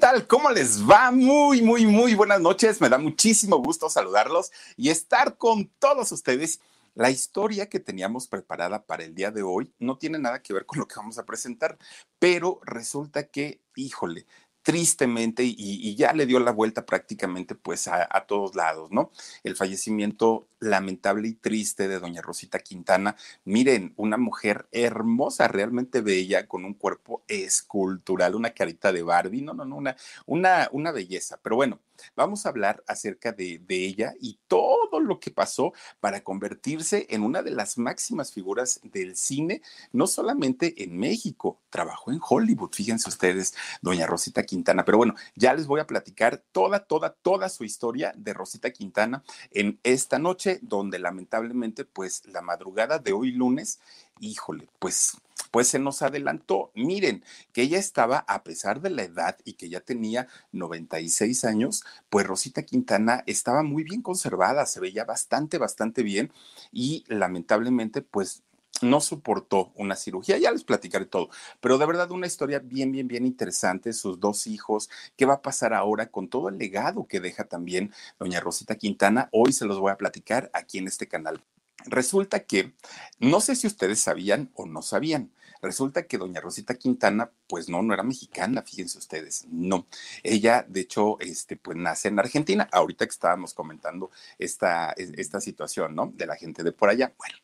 Hola, ¿qué tal? ¿Cómo les va? Muy, muy, muy buenas noches. Me da muchísimo gusto saludarlos y estar con todos ustedes. La historia que teníamos preparada para el día de hoy no tiene nada que ver con lo que vamos a presentar, pero resulta que, híjole, tristemente y, ya le dio la vuelta prácticamente pues a, a, todos lados, ¿no? El fallecimiento lamentable y triste de doña Rosita Quintana. Miren, una mujer hermosa, realmente bella, con un cuerpo escultural, una carita de Barbie, no, no, no, una, una, una belleza. Pero bueno, vamos a hablar acerca de, ella y todo lo que pasó para convertirse en una de las máximas figuras del cine, no solamente en México, trabajó en Hollywood, fíjense ustedes, doña Rosita Quintana. Pero bueno, ya les voy a platicar toda, toda, toda su historia de Rosita Quintana en esta noche, donde lamentablemente, pues la madrugada de hoy lunes, híjole, pues pues se nos adelantó. Miren, que ella estaba, a pesar de la edad y que ya tenía 96 años, pues Rosita Quintana estaba muy bien conservada, se veía bastante, bastante bien y lamentablemente, pues no soportó una cirugía, ya les platicaré todo, pero de verdad una historia bien, bien, bien interesante, sus dos hijos, qué va a pasar ahora con todo el legado que deja también doña Rosita Quintana, hoy se los voy a platicar aquí en este canal. Resulta que, no sé si ustedes sabían o no sabían, resulta que doña Rosita Quintana, pues no, no era mexicana, fíjense ustedes, no. Ella, de hecho, este, pues nace en Argentina, ahorita que estábamos comentando esta, esta situación, ¿no? De la gente de por allá. Bueno,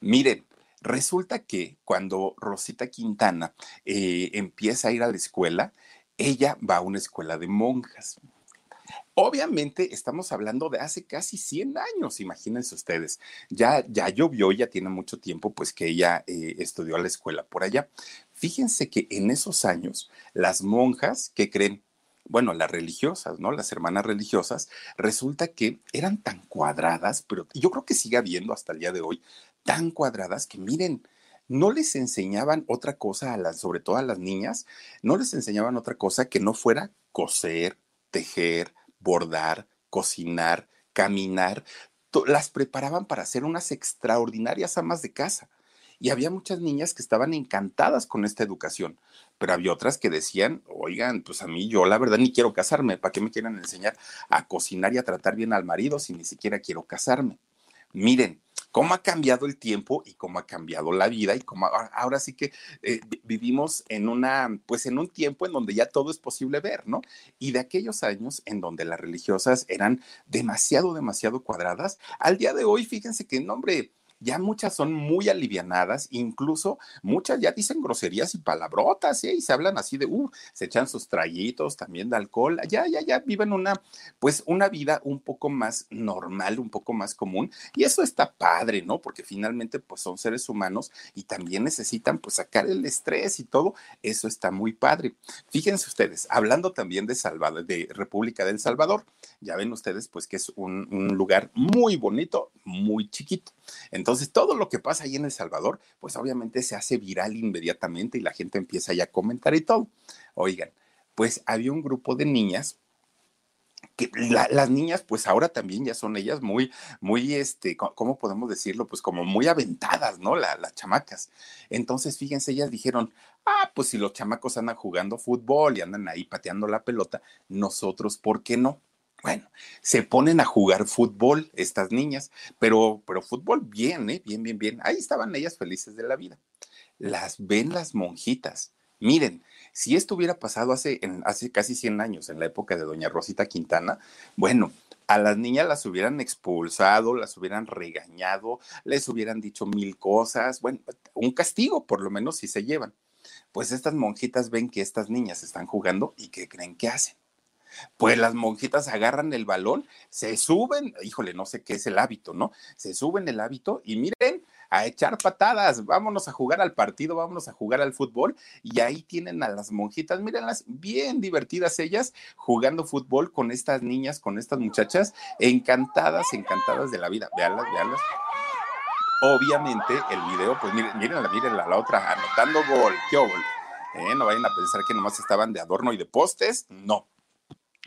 miren, resulta que cuando Rosita Quintana eh, empieza a ir a la escuela, ella va a una escuela de monjas. Obviamente estamos hablando de hace casi 100 años, imagínense ustedes. Ya, ya llovió, ya tiene mucho tiempo, pues que ella eh, estudió a la escuela por allá. Fíjense que en esos años las monjas, que creen? Bueno, las religiosas, ¿no? Las hermanas religiosas, resulta que eran tan cuadradas, pero yo creo que sigue habiendo hasta el día de hoy, tan cuadradas que miren, no les enseñaban otra cosa a las, sobre todo a las niñas, no les enseñaban otra cosa que no fuera coser, tejer, bordar, cocinar, caminar, las preparaban para ser unas extraordinarias amas de casa. Y había muchas niñas que estaban encantadas con esta educación, pero había otras que decían, oigan, pues a mí yo la verdad ni quiero casarme, ¿para qué me quieren enseñar a cocinar y a tratar bien al marido si ni siquiera quiero casarme? Miren, cómo ha cambiado el tiempo y cómo ha cambiado la vida y cómo ahora, sí que eh, vivimos en una, pues en un tiempo en donde ya todo es posible ver, ¿no? Y de aquellos años en donde las religiosas eran demasiado, demasiado cuadradas, al día de hoy, fíjense que, nombre, ya muchas son muy alivianadas, incluso muchas ya dicen groserías y palabrotas, ¿eh? y se hablan así de, uh, se echan sus traguitos también de alcohol, ya, ya, ya viven una, pues una vida un poco más normal, un poco más común, y eso está padre, ¿no? Porque finalmente, pues son seres humanos y también necesitan, pues, sacar el estrés y todo, eso está muy padre. Fíjense ustedes, hablando también de Salvador, de República del Salvador, ya ven ustedes, pues, que es un, un lugar muy bonito, muy chiquito. Entonces, todo lo que pasa ahí en El Salvador, pues obviamente se hace viral inmediatamente y la gente empieza ya a comentar y todo. Oigan, pues había un grupo de niñas que las niñas, pues ahora también ya son ellas muy, muy, este, ¿cómo podemos decirlo? Pues como muy aventadas, ¿no? las chamacas. Entonces, fíjense, ellas dijeron, ah, pues si los chamacos andan jugando fútbol y andan ahí pateando la pelota, nosotros, ¿por qué no? Bueno, se ponen a jugar fútbol estas niñas, pero, pero fútbol bien, ¿eh? Bien, bien, bien. Ahí estaban ellas felices de la vida. Las ven las monjitas. Miren, si esto hubiera pasado hace, hace casi 100 años, en la época de doña Rosita Quintana, bueno, a las niñas las hubieran expulsado, las hubieran regañado, les hubieran dicho mil cosas, bueno, un castigo por lo menos si se llevan. Pues estas monjitas ven que estas niñas están jugando y que creen que hacen pues las monjitas agarran el balón, se suben, híjole, no sé qué es el hábito, ¿no? Se suben el hábito y miren, a echar patadas, vámonos a jugar al partido, vámonos a jugar al fútbol. Y ahí tienen a las monjitas, mírenlas, bien divertidas ellas, jugando fútbol con estas niñas, con estas muchachas, encantadas, encantadas de la vida. Veanlas, veanlas. Obviamente el video, pues miren, mírenla, la otra, anotando gol, qué gol. Eh, no vayan a pensar que nomás estaban de adorno y de postes, no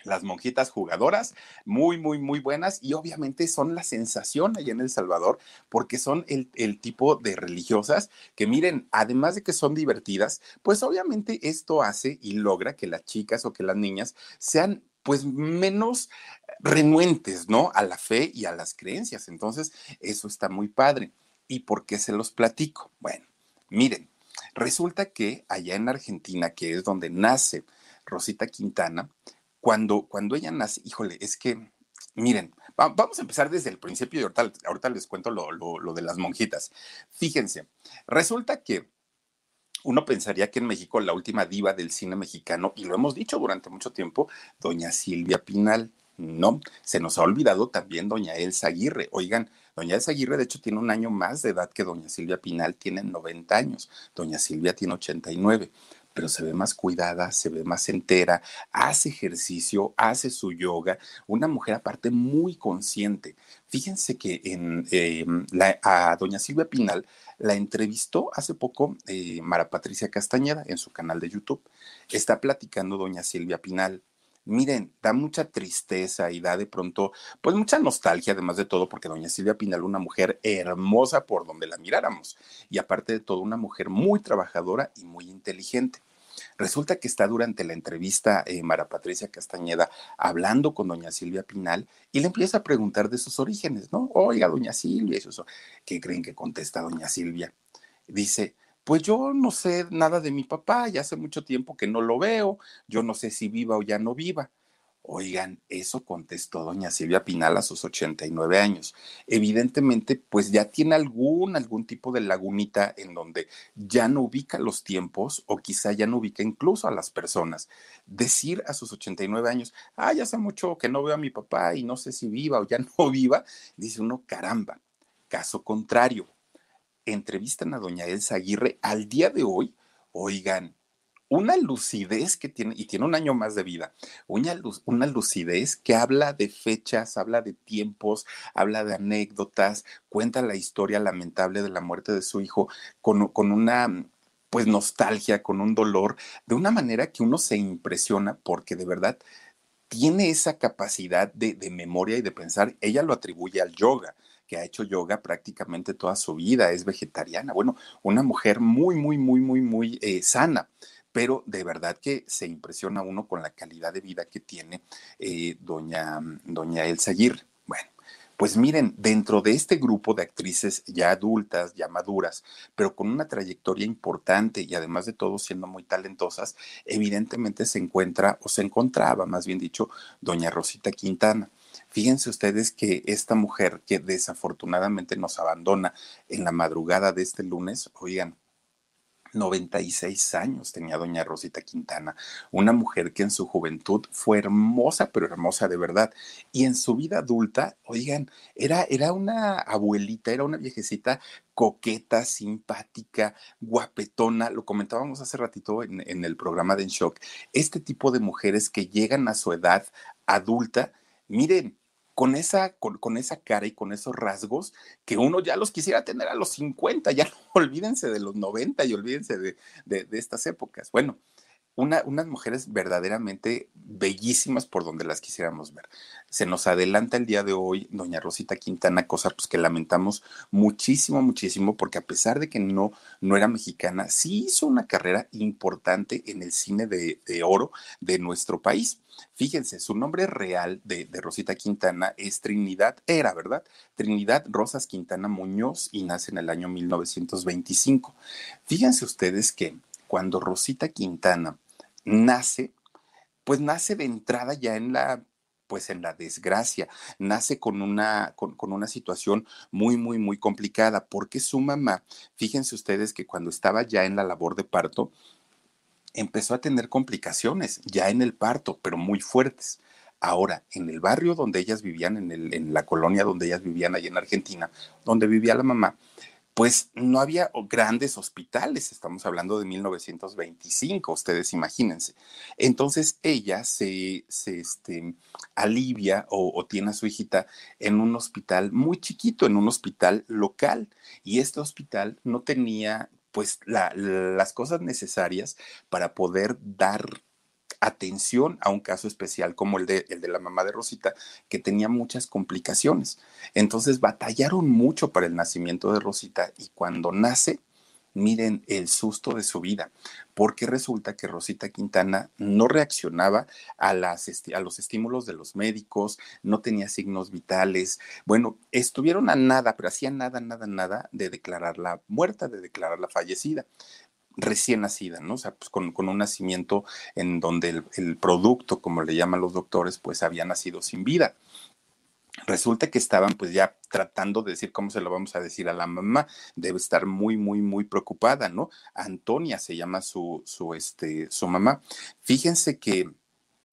las monjitas jugadoras, muy, muy, muy buenas y obviamente son la sensación allá en El Salvador porque son el, tipo de religiosas que miren, además de que son divertidas, pues obviamente esto hace y logra que las chicas o que las niñas sean pues menos renuentes, ¿no? A la fe y a las creencias. Entonces, eso está muy padre. ¿Y por qué se los platico? Bueno, miren, resulta que allá en Argentina, que es donde nace Rosita Quintana, cuando, cuando ella nace, híjole, es que, miren, vamos a empezar desde el principio y ahorita, les cuento lo, lo de las monjitas. Fíjense, resulta que uno pensaría que en México la última diva del cine mexicano, y lo hemos dicho durante mucho tiempo, doña Silvia Pinal. No, se nos ha olvidado también doña Elsa Aguirre. Oigan, doña Elsa Aguirre de hecho tiene un año más de edad que doña Silvia Pinal, tiene 90 años, doña Silvia tiene 89 pero se ve más cuidada, se ve más entera, hace ejercicio, hace su yoga, una mujer aparte muy consciente. Fíjense que en, em, a doña Silvia Pinal la entrevistó hace poco eh, Mara Patricia Castañeda en su canal de YouTube. Está platicando doña Silvia Pinal miren, da mucha tristeza y da de pronto, pues mucha nostalgia, además de todo, porque doña Silvia Pinal, una mujer hermosa por donde la miráramos, y aparte de todo, una mujer muy trabajadora y muy inteligente. Resulta que está durante la entrevista eh, Mara Patricia Castañeda hablando con doña Silvia Pinal y le empieza a preguntar de sus orígenes, ¿no? Oiga, doña Silvia, eso, ¿qué creen que contesta doña Silvia? Dice, pues yo no sé nada de mi papá, ya hace mucho tiempo que no lo veo, yo no sé si viva o ya no viva. Oigan, eso contestó doña Silvia Pinal a sus 89 años. Evidentemente, pues ya tiene algún, algún tipo de lagunita en donde ya no ubica los tiempos o quizá ya no ubica incluso a las personas. Decir a sus 89 años, ah, ya hace mucho que no veo a mi papá y no sé si viva o ya no viva, dice uno, caramba. Caso contrario, entrevistan a doña Elsa Aguirre al día de hoy, oigan, una lucidez que tiene, y tiene un año más de vida, una, una lucidez que habla de fechas, habla de tiempos, habla de anécdotas, cuenta la historia lamentable de la muerte de su hijo con una pues nostalgia, con un dolor, de una manera que uno se impresiona porque de verdad tiene esa capacidad de, memoria y de pensar, ella lo atribuye al yoga que ha hecho yoga prácticamente toda su vida, es vegetariana, bueno, una mujer muy, muy, muy, muy, muy eh, sana pero de verdad que se impresiona uno con la calidad de vida que tiene eh, doña, doña Elsa Aguirre. Bueno, pues miren, dentro de este grupo de actrices ya adultas, ya maduras, pero con una trayectoria importante y además de todo siendo muy talentosas, evidentemente se encuentra o se encontraba, más bien dicho, doña Rosita Quintana. Fíjense ustedes que esta mujer que desafortunadamente nos abandona en la madrugada de este lunes, oigan, 96 años tenía doña Rosita Quintana, una mujer que en su juventud fue hermosa, pero hermosa de verdad. Y en su vida adulta, oigan, era, era una abuelita, era una viejecita coqueta, simpática, guapetona. Lo comentábamos hace ratito en, en el programa de En Shock. Este tipo de mujeres que llegan a su edad adulta, miren, con esa, con, esa cara y con esos rasgos que uno ya los quisiera tener a los 50, ya olvídense de los 90 y olvídense de, de, de estas épocas. Bueno, unas mujeres verdaderamente bellísimas por donde las quisiéramos ver. Se nos adelanta el día de hoy doña Rosita Quintana, cosa pues que lamentamos muchísimo, muchísimo, porque a pesar de que no, no era mexicana, sí hizo una carrera importante en el cine de, oro de nuestro país. Fíjense, su nombre real de, de, Rosita Quintana es Trinidad, era, ¿verdad? Trinidad Rosas Quintana Muñoz y nace en el año 1925. Fíjense ustedes que cuando Rosita Quintana nace, pues nace de entrada ya en la pues en la desgracia, nace con una, con, una situación muy, muy, muy complicada, porque su mamá, fíjense ustedes que cuando estaba ya en la labor de parto, empezó a tener complicaciones ya en el parto, pero muy fuertes. Ahora, en el barrio donde ellas vivían, en, el, en la colonia donde ellas vivían, allá en Argentina, donde vivía la mamá, pues no había grandes hospitales, estamos hablando de 1925, ustedes imagínense. Entonces ella se, este, alivia o, tiene a su hijita en un hospital muy chiquito, en un hospital local, y este hospital no tenía pues las cosas necesarias para poder dar atención a un caso especial como el de, el de la mamá de Rosita, que tenía muchas complicaciones. Entonces batallaron mucho para el nacimiento de Rosita y cuando nace, miren el susto de su vida, porque resulta que Rosita Quintana no reaccionaba a, las, a los estímulos de los médicos, no tenía signos vitales. Bueno, estuvieron a nada, pero hacían nada, nada, nada de declararla muerta, de declararla fallecida recién nacida, ¿no? O sea, pues con, un nacimiento en donde el, el, producto, como le llaman los doctores, pues había nacido sin vida. Resulta que estaban pues ya tratando de decir cómo se lo vamos a decir a la mamá. Debe estar muy, muy, muy preocupada, ¿no? Antonia se llama su, su, este, su mamá. Fíjense que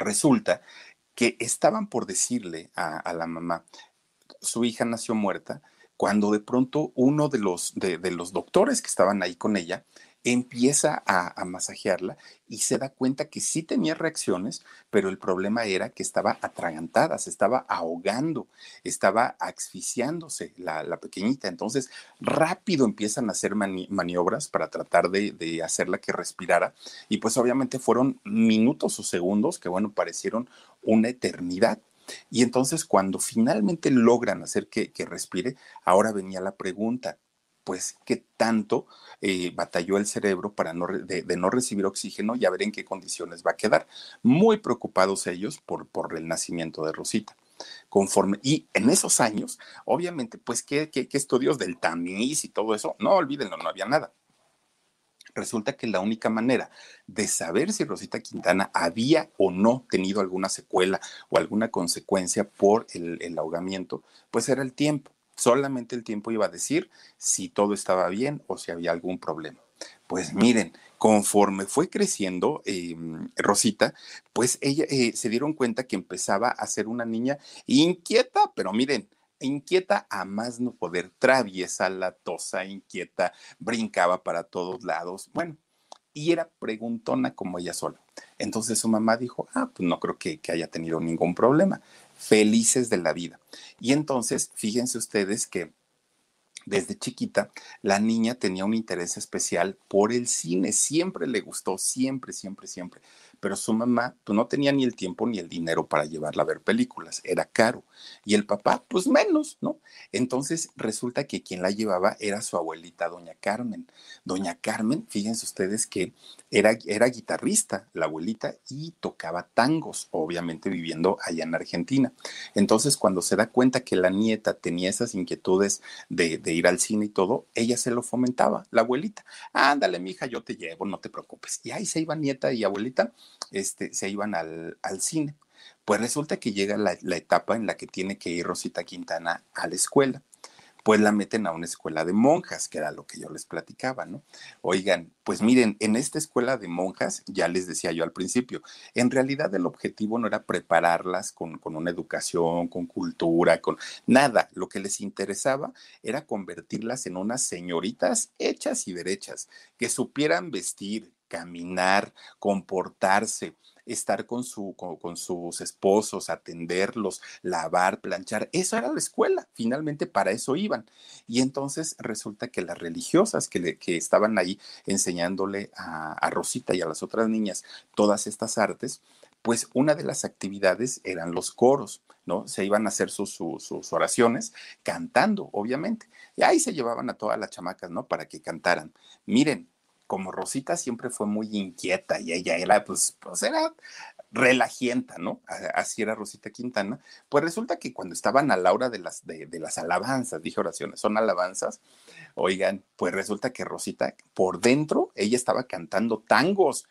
resulta que estaban por decirle a, la mamá, su hija nació muerta, cuando de pronto uno de los, de los doctores que estaban ahí con ella empieza a, masajearla y se da cuenta que sí tenía reacciones, pero el problema era que estaba atragantada, se estaba ahogando, estaba asfixiándose la, pequeñita. Entonces, rápido empiezan a hacer maniobras para tratar de, de, hacerla que respirara. Y pues obviamente fueron minutos o segundos que, bueno, parecieron una eternidad. Y entonces cuando finalmente logran hacer que, que respire, ahora venía la pregunta, pues qué tanto eh, batalló el cerebro para no, de, no recibir oxígeno y a ver en qué condiciones va a quedar. Muy preocupados ellos por, por el nacimiento de Rosita. Conforme, y en esos años, obviamente, pues, ¿qué, qué, estudios del tamiz y todo eso? No, olvídenlo, no había nada. Resulta que la única manera de saber si Rosita Quintana había o no tenido alguna secuela o alguna consecuencia por el ahogamiento, pues era el tiempo. Solamente el tiempo iba a decir si todo estaba bien o si había algún problema. Pues miren, conforme fue creciendo em, Rosita, pues ella eh, se dieron cuenta que empezaba a ser una niña inquieta, pero miren, inquieta a más no poder, traviesa, latosa, inquieta, brincaba para todos lados. Bueno, y era preguntona como ella sola. Entonces su mamá dijo, ah, pues no creo que haya tenido ningún problema felices de la vida. Y entonces, fíjense ustedes que desde chiquita, la niña tenía un interés especial por el cine, siempre le gustó, siempre, siempre, siempre pero su mamá pues, no tenía ni el tiempo ni el dinero para llevarla a ver películas, era caro. Y el papá, pues menos, ¿no? Entonces resulta que quien la llevaba era su abuelita, doña Carmen. Doña Carmen, fíjense ustedes que era, era guitarrista, la abuelita, y tocaba tangos, obviamente viviendo allá en Argentina. Entonces cuando se da cuenta que la nieta tenía esas inquietudes de, de ir al cine y todo, ella se lo fomentaba, la abuelita. Ándale, mija, yo te llevo, no te preocupes. Y ahí se iba nieta y abuelita este, se iban al, cine. Pues resulta que llega la, etapa en la que tiene que ir Rosita Quintana a la escuela pues la meten a una escuela de monjas, que era lo que yo les platicaba, ¿no? Oigan, pues miren, en esta escuela de monjas, ya les decía yo al principio, en realidad el objetivo no era prepararlas con, con una educación, con cultura, con nada. Lo que les interesaba era convertirlas en unas señoritas hechas y derechas, que supieran vestir, caminar, comportarse, estar con, su, con, sus esposos, atenderlos, lavar, planchar. Eso era la escuela, finalmente para eso iban. Y entonces resulta que las religiosas que, que estaban ahí enseñándole a, Rosita y a las otras niñas todas estas artes, pues una de las actividades eran los coros, ¿no? Se iban a hacer sus, sus, oraciones cantando, obviamente. Y ahí se llevaban a todas las chamacas, ¿no? Para que cantaran. Miren, como Rosita siempre fue muy inquieta y ella era, pues, pues era relajienta, ¿no? Así era Rosita Quintana. Pues resulta que cuando estaban a la hora de las, de, las alabanzas, dije oraciones, son alabanzas, oigan, pues resulta que Rosita, por dentro, ella estaba cantando tangos.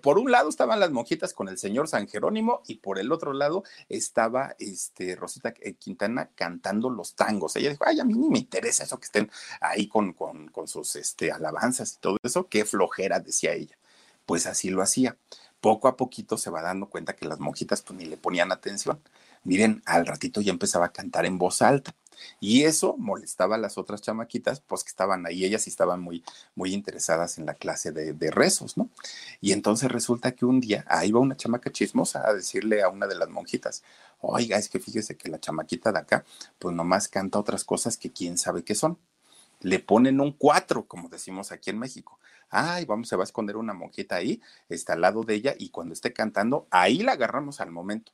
Por, un lado estaban las monjitas con el señor San Jerónimo y por el otro lado estaba este, Rosita eh, Quintana cantando los tangos. Ella dijo, ay, a mí ni me interesa eso que estén ahí con, con, con sus este, alabanzas y todo eso, qué flojera, decía ella. Pues así lo hacía poco a poquito se va dando cuenta que las monjitas pues ni le ponían atención. Miren, al ratito ya empezaba a cantar en voz alta. Y eso molestaba a las otras chamaquitas, pues que estaban ahí, ellas estaban muy, muy interesadas en la clase de, de, rezos, ¿no? Y entonces resulta que un día ahí va una chamaca chismosa a decirle a una de las monjitas, oiga, es que fíjese que la chamaquita de acá, pues nomás canta otras cosas que quién sabe qué son. Le ponen un cuatro, como decimos aquí en México ay, vamos, se va a esconder una monjita ahí, está al lado de ella y cuando esté cantando, ahí la agarramos al momento.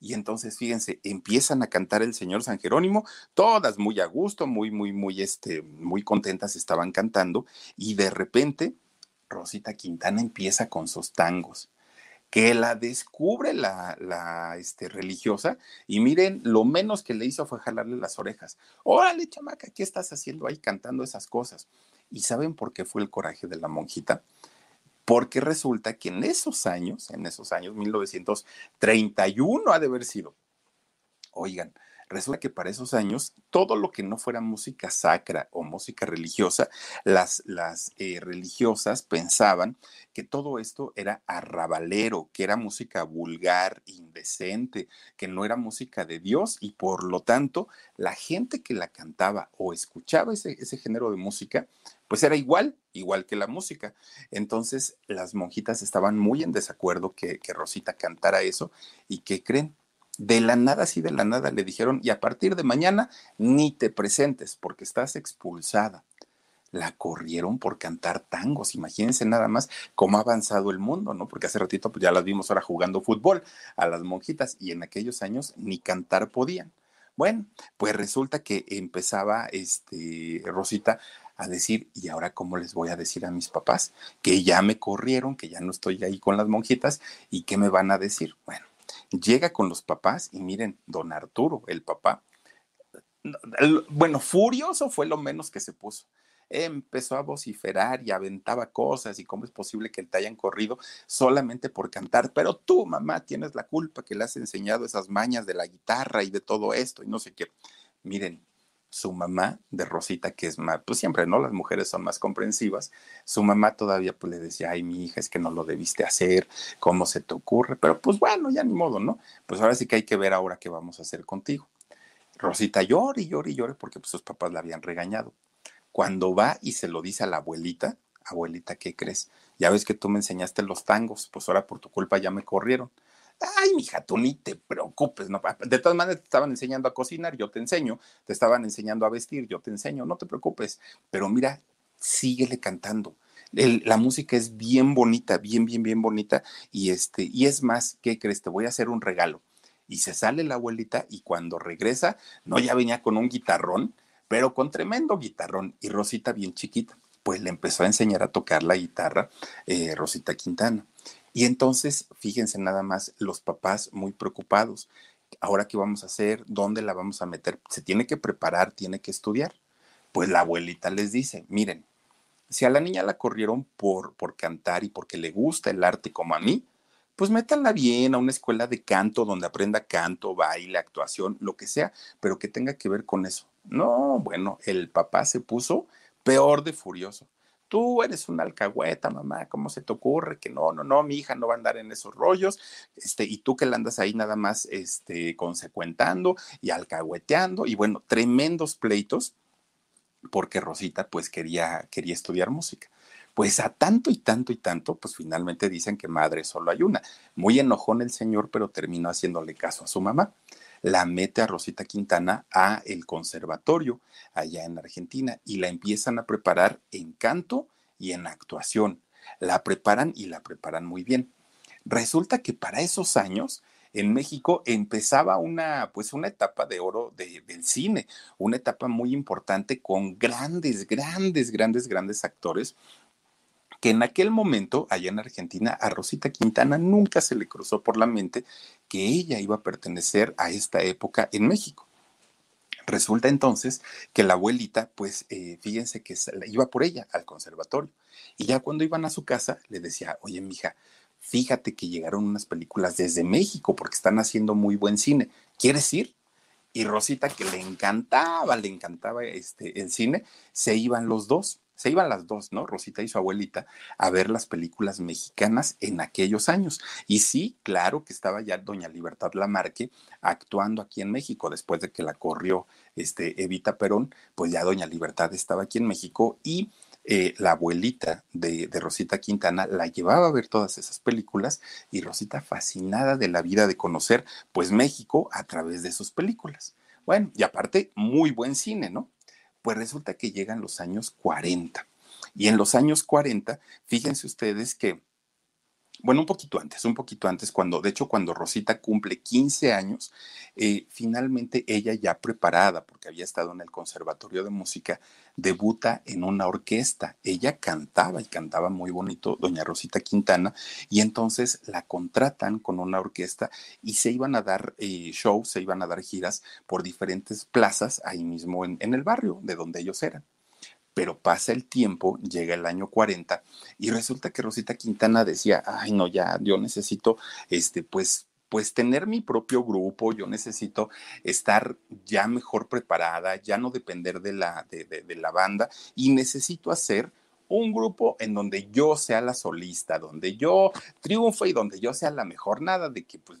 Y entonces, fíjense, empiezan a cantar el señor San Jerónimo, todas muy a gusto, muy, muy, muy, este, muy contentas estaban cantando, y de repente Rosita Quintana empieza con sus tangos que la descubre la, la este, religiosa y miren, lo menos que le hizo fue jalarle las orejas. Órale, chamaca, ¿qué estás haciendo ahí cantando esas cosas? ¿Y saben por qué fue el coraje de la monjita? Porque resulta que en esos años, en esos años, 1931 ha de haber sido, oigan, resulta que para esos años todo lo que no fuera música sacra o música religiosa, las, eh, religiosas pensaban que todo esto era arrabalero, que era música vulgar, indecente, que no era música de Dios y por lo tanto la gente que la cantaba o escuchaba ese género de música, pues era igual, igual que la música. Entonces las monjitas estaban muy en desacuerdo que, Rosita cantara eso y que creen de la nada, sí, de la nada, le dijeron, y a partir de mañana ni te presentes porque estás expulsada. La corrieron por cantar tangos. Imagínense nada más cómo ha avanzado el mundo, ¿no? Porque hace ratito pues, ya las vimos ahora jugando fútbol a las monjitas y en aquellos años ni cantar podían. Bueno, pues resulta que empezaba este Rosita a decir, ¿y ahora cómo les voy a decir a mis papás? Que ya me corrieron, que ya no estoy ahí con las monjitas y qué me van a decir. Bueno, llega con los papás y miren, don Arturo, el papá, bueno, furioso fue lo menos que se puso. Empezó a vociferar y aventaba cosas y cómo es posible que te hayan corrido solamente por cantar, pero tú, mamá, tienes la culpa que le has enseñado esas mañas de la guitarra y de todo esto y no sé qué. Miren, su mamá de Rosita, que es más, pues siempre, ¿no? Las mujeres son más comprensivas. Su mamá todavía pues le decía, ay, mi hija, es que no lo debiste hacer, ¿cómo se te ocurre? Pero pues bueno, ya ni modo, ¿no? Pues ahora sí que hay que ver ahora qué vamos a hacer contigo. Rosita llora y llora y llora porque pues, sus papás la habían regañado. Cuando va y se lo dice a la abuelita, abuelita, ¿qué crees? Ya ves que tú me enseñaste los tangos, pues ahora por tu culpa ya me corrieron. Ay, mija, tú ni te preocupes, ¿no? De todas maneras, te estaban enseñando a cocinar, yo te enseño, te estaban enseñando a vestir, yo te enseño, no te preocupes. Pero mira, síguele cantando. la música es bien bonita, bien, bien, bien bonita. Y este, y es más, ¿qué crees? Te voy a hacer un regalo. Y se sale la abuelita, y cuando regresa, no ya venía con un guitarrón, pero con tremendo guitarrón, y Rosita bien chiquita. Pues le empezó a enseñar a tocar la guitarra eh, Rosita Quintana. Y entonces, fíjense nada más, los papás muy preocupados. Ahora, ¿qué vamos a hacer? ¿Dónde la vamos a meter? Se tiene que preparar, tiene que estudiar. Pues la abuelita les dice, miren, si a la niña la corrieron por, por cantar y porque le gusta el arte como a mí, pues métanla bien a una escuela de canto donde aprenda canto, baile, actuación, lo que sea, pero que tenga que ver con eso. No, bueno, el papá se puso peor de furioso tú eres una alcahueta, mamá, ¿cómo se te ocurre? Que no, no, no, mi hija no va a andar en esos rollos, este, y tú que la andas ahí nada más, este, consecuentando y alcahueteando, y bueno, tremendos pleitos, porque Rosita, pues, quería, quería estudiar música. Pues a tanto y tanto y tanto, pues finalmente dicen que madre solo hay una. Muy enojón el señor, pero terminó haciéndole caso a su mamá la mete a Rosita Quintana a el conservatorio allá en Argentina y la empiezan a preparar en canto y en actuación. La preparan y la preparan muy bien. Resulta que para esos años en México empezaba una, pues una etapa de oro del cine, una etapa muy importante con grandes, grandes, grandes, grandes actores que en aquel momento, allá en Argentina, a Rosita Quintana nunca se le cruzó por la mente que ella iba a pertenecer a esta época en México. Resulta entonces que la abuelita, pues eh, fíjense que iba por ella al conservatorio. Y ya cuando iban a su casa, le decía, oye, mija, fíjate que llegaron unas películas desde México porque están haciendo muy buen cine. ¿Quieres ir? Y Rosita, que le encantaba, le encantaba este, el cine, se iban los dos se iban las dos, ¿no? Rosita y su abuelita a ver las películas mexicanas en aquellos años. Y sí, claro que estaba ya doña Libertad Lamarque actuando aquí en México después de que la corrió este, Evita Perón, pues ya doña Libertad estaba aquí en México y eh, la abuelita de, de, Rosita Quintana la llevaba a ver todas esas películas y Rosita fascinada de la vida de conocer pues México a través de sus películas. Bueno, y aparte, muy buen cine, ¿no? Pues resulta que llegan los años 40. Y en los años 40, fíjense ustedes que, bueno, un poquito antes, un poquito antes, cuando, de hecho, cuando Rosita cumple 15 años, eh, finalmente ella ya preparada, porque había estado en el Conservatorio de Música, debuta en una orquesta. Ella cantaba y cantaba muy bonito, doña Rosita Quintana, y entonces la contratan con una orquesta y se iban a dar eh, shows, se iban a dar giras por diferentes plazas ahí mismo en, en el barrio de donde ellos eran pero pasa el tiempo, llega el año 40 y resulta que Rosita Quintana decía, ay no, ya, yo necesito, este, pues, pues tener mi propio grupo, yo necesito estar ya mejor preparada, ya no depender de la, de, de, la banda y necesito hacer un grupo en donde yo sea la solista, donde yo triunfe y donde yo sea la mejor, nada de que pues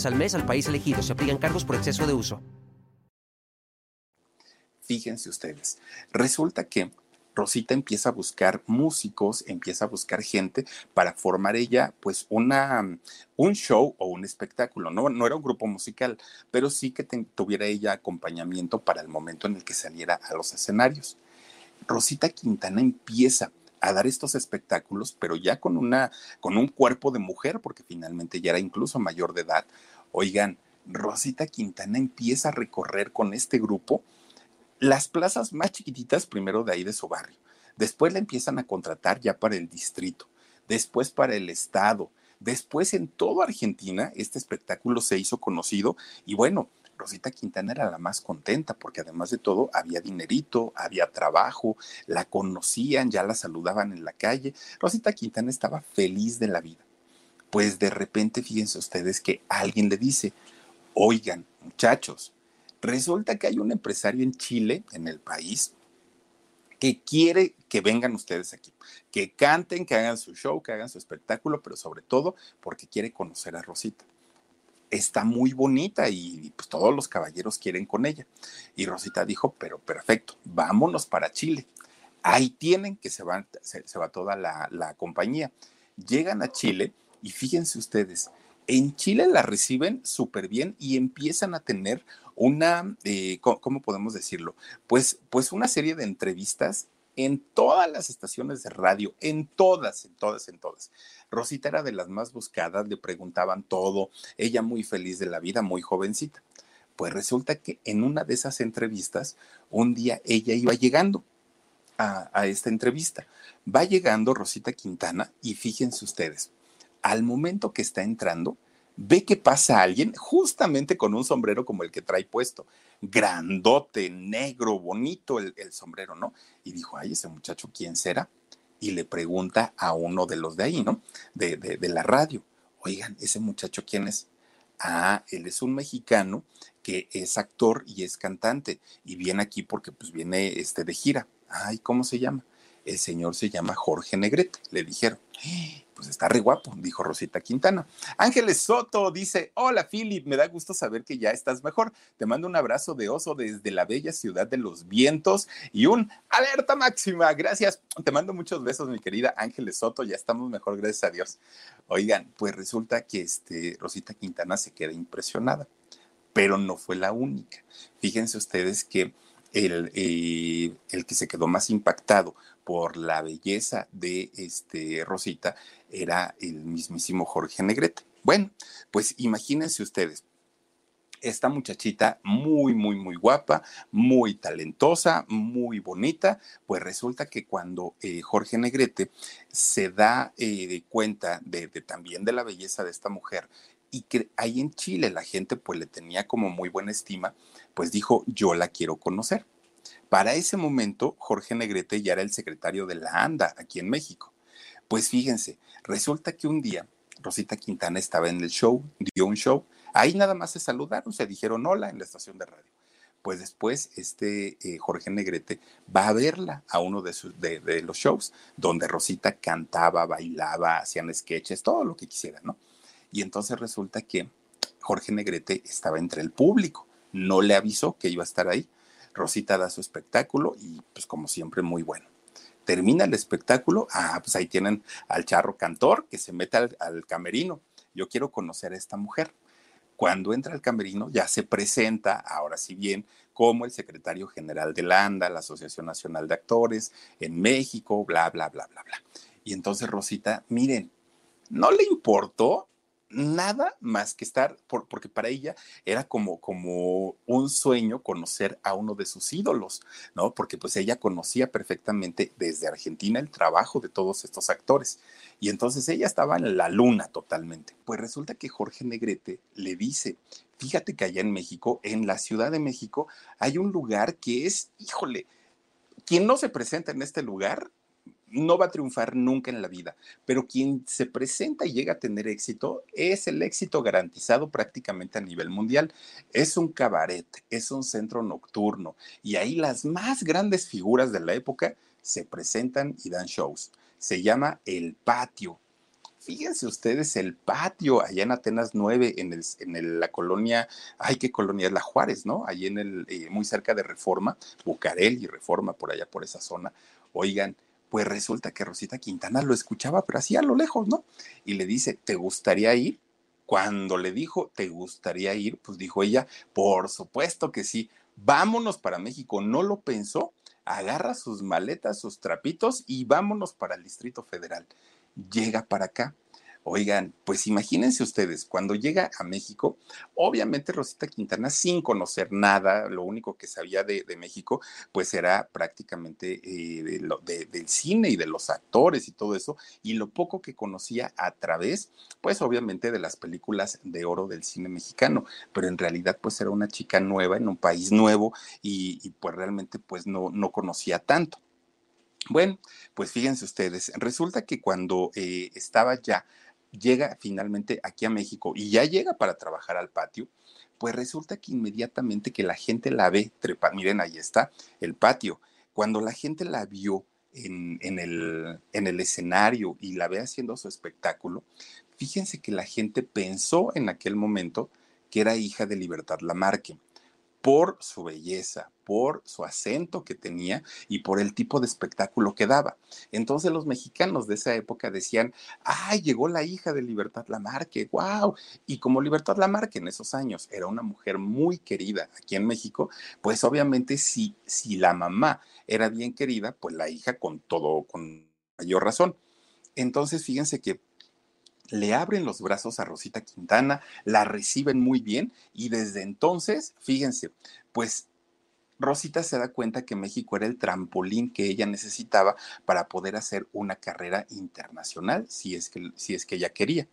al mes al país elegido. Se aplican cargos por exceso de uso. Fíjense ustedes, resulta que Rosita empieza a buscar músicos, empieza a buscar gente para formar ella pues una, un show o un espectáculo. No, no era un grupo musical, pero sí que tuviera ella acompañamiento para el momento en el que saliera a los escenarios. Rosita Quintana empieza a dar estos espectáculos, pero ya con una con un cuerpo de mujer, porque finalmente ya era incluso mayor de edad, Oigan, Rosita Quintana empieza a recorrer con este grupo las plazas más chiquititas, primero de ahí de su barrio. Después la empiezan a contratar ya para el distrito, después para el estado, después en toda Argentina este espectáculo se hizo conocido y bueno, Rosita Quintana era la más contenta porque además de todo había dinerito, había trabajo, la conocían, ya la saludaban en la calle. Rosita Quintana estaba feliz de la vida pues de repente fíjense ustedes que alguien le dice, oigan, muchachos, resulta que hay un empresario en Chile, en el país, que quiere que vengan ustedes aquí, que canten, que hagan su show, que hagan su espectáculo, pero sobre todo porque quiere conocer a Rosita. Está muy bonita y pues todos los caballeros quieren con ella. Y Rosita dijo, pero perfecto, vámonos para Chile. Ahí tienen que se va, se, va toda la, la compañía. Llegan a Chile y fíjense ustedes, en Chile la reciben súper bien y empiezan a tener una, eh, ¿cómo podemos decirlo? Pues, pues una serie de entrevistas en todas las estaciones de radio, en todas, en todas, en todas. Rosita era de las más buscadas, le preguntaban todo, ella muy feliz de la vida, muy jovencita. Pues resulta que en una de esas entrevistas, un día ella iba llegando a, esta entrevista. Va llegando Rosita Quintana y fíjense ustedes, al momento que está entrando, ve que pasa alguien justamente con un sombrero como el que trae puesto, grandote, negro, bonito el, sombrero, ¿no? Y dijo, ay, ese muchacho, ¿quién será? Y le pregunta a uno de los de ahí, ¿no? De, de, la radio, oigan, ese muchacho, ¿quién es? Ah, él es un mexicano que es actor y es cantante y viene aquí porque pues viene este de gira. Ay, ¿cómo se llama? El señor se llama Jorge Negrete, le dijeron pues está re guapo, dijo Rosita Quintana. Ángeles Soto dice, hola Philip, me da gusto saber que ya estás mejor. Te mando un abrazo de oso desde la bella ciudad de los vientos y un alerta máxima. Gracias. Te mando muchos besos, mi querida Ángeles Soto. Ya estamos mejor, gracias a Dios. Oigan, pues resulta que este, Rosita Quintana se queda impresionada, pero no fue la única. Fíjense ustedes que el, eh, el que se quedó más impactado por la belleza de este Rosita era el mismísimo Jorge Negrete. Bueno, pues imagínense ustedes, esta muchachita muy, muy, muy guapa, muy talentosa, muy bonita, pues resulta que cuando eh, Jorge Negrete se da eh, cuenta de, de, también de la belleza de esta mujer y que ahí en Chile la gente pues le tenía como muy buena estima, pues dijo, yo la quiero conocer. Para ese momento, Jorge Negrete ya era el secretario de la ANDA aquí en México. Pues fíjense, resulta que un día Rosita Quintana estaba en el show, dio un show, ahí nada más se saludaron, se dijeron hola en la estación de radio. Pues después este eh, Jorge Negrete va a verla a uno de, sus, de, de los shows, donde Rosita cantaba, bailaba, hacían sketches, todo lo que quisiera, ¿no? Y entonces resulta que Jorge Negrete estaba entre el público, no le avisó que iba a estar ahí. Rosita da su espectáculo y pues como siempre muy bueno. Termina el espectáculo, ah, pues ahí tienen al charro cantor que se mete al, camerino. Yo quiero conocer a esta mujer. Cuando entra al camerino ya se presenta, ahora sí bien, como el secretario general de la ANDA, la Asociación Nacional de Actores, en México, bla, bla, bla, bla, bla. Y entonces Rosita, miren, no le importó nada más que estar, por, porque para ella era como, como un sueño conocer a uno de sus ídolos, ¿no? Porque pues ella conocía perfectamente desde Argentina el trabajo de todos estos actores. Y entonces ella estaba en la luna totalmente. Pues resulta que Jorge Negrete le dice, fíjate que allá en México, en la Ciudad de México, hay un lugar que es, híjole, quien no se presenta en este lugar no va a triunfar nunca en la vida, pero quien se presenta y llega a tener éxito es el éxito garantizado prácticamente a nivel mundial. Es un cabaret, es un centro nocturno y ahí las más grandes figuras de la época se presentan y dan shows. Se llama El Patio. Fíjense ustedes el patio allá en Atenas 9, en, el, la colonia, ay, qué colonia es la Juárez, ¿no? Allí en el, eh, muy cerca de Reforma, Bucarel y Reforma, por allá, por esa zona. Oigan, pues resulta que Rosita Quintana lo escuchaba, pero así a lo lejos, ¿no? Y le dice, ¿te gustaría ir? Cuando le dijo, ¿te gustaría ir? Pues dijo ella, por supuesto que sí, vámonos para México. No lo pensó, agarra sus maletas, sus trapitos y vámonos para el Distrito Federal. Llega para acá Oigan, pues imagínense ustedes, cuando llega a México, obviamente Rosita Quintana, sin conocer nada, lo único que sabía de, México, pues era prácticamente eh, del cine y de los actores y todo eso, y lo poco que conocía a través, pues obviamente de las películas de oro del cine mexicano, pero en realidad pues era una chica nueva en un país nuevo y, y pues realmente pues no, no conocía tanto. Bueno, pues fíjense ustedes, resulta que cuando eh, estaba ya llega finalmente aquí a México y ya llega para trabajar al patio, pues resulta que inmediatamente que la gente la ve trepa, miren, ahí está el patio. Cuando la gente la vio en, en, el, en el escenario y la ve haciendo su espectáculo, fíjense que la gente pensó en aquel momento que era hija de Libertad Lamarque por su belleza, por su acento que tenía y por el tipo de espectáculo que daba. Entonces los mexicanos de esa época decían, ay, llegó la hija de Libertad Lamarque, wow. Y como Libertad Lamarque en esos años era una mujer muy querida aquí en México, pues obviamente si, si la mamá era bien querida, pues la hija con todo, con mayor razón. Entonces fíjense que le abren los brazos a Rosita Quintana, la reciben muy bien y desde entonces, fíjense, pues Rosita se da cuenta que México era el trampolín que ella necesitaba para poder hacer una carrera internacional, si es que, si es que ella quería.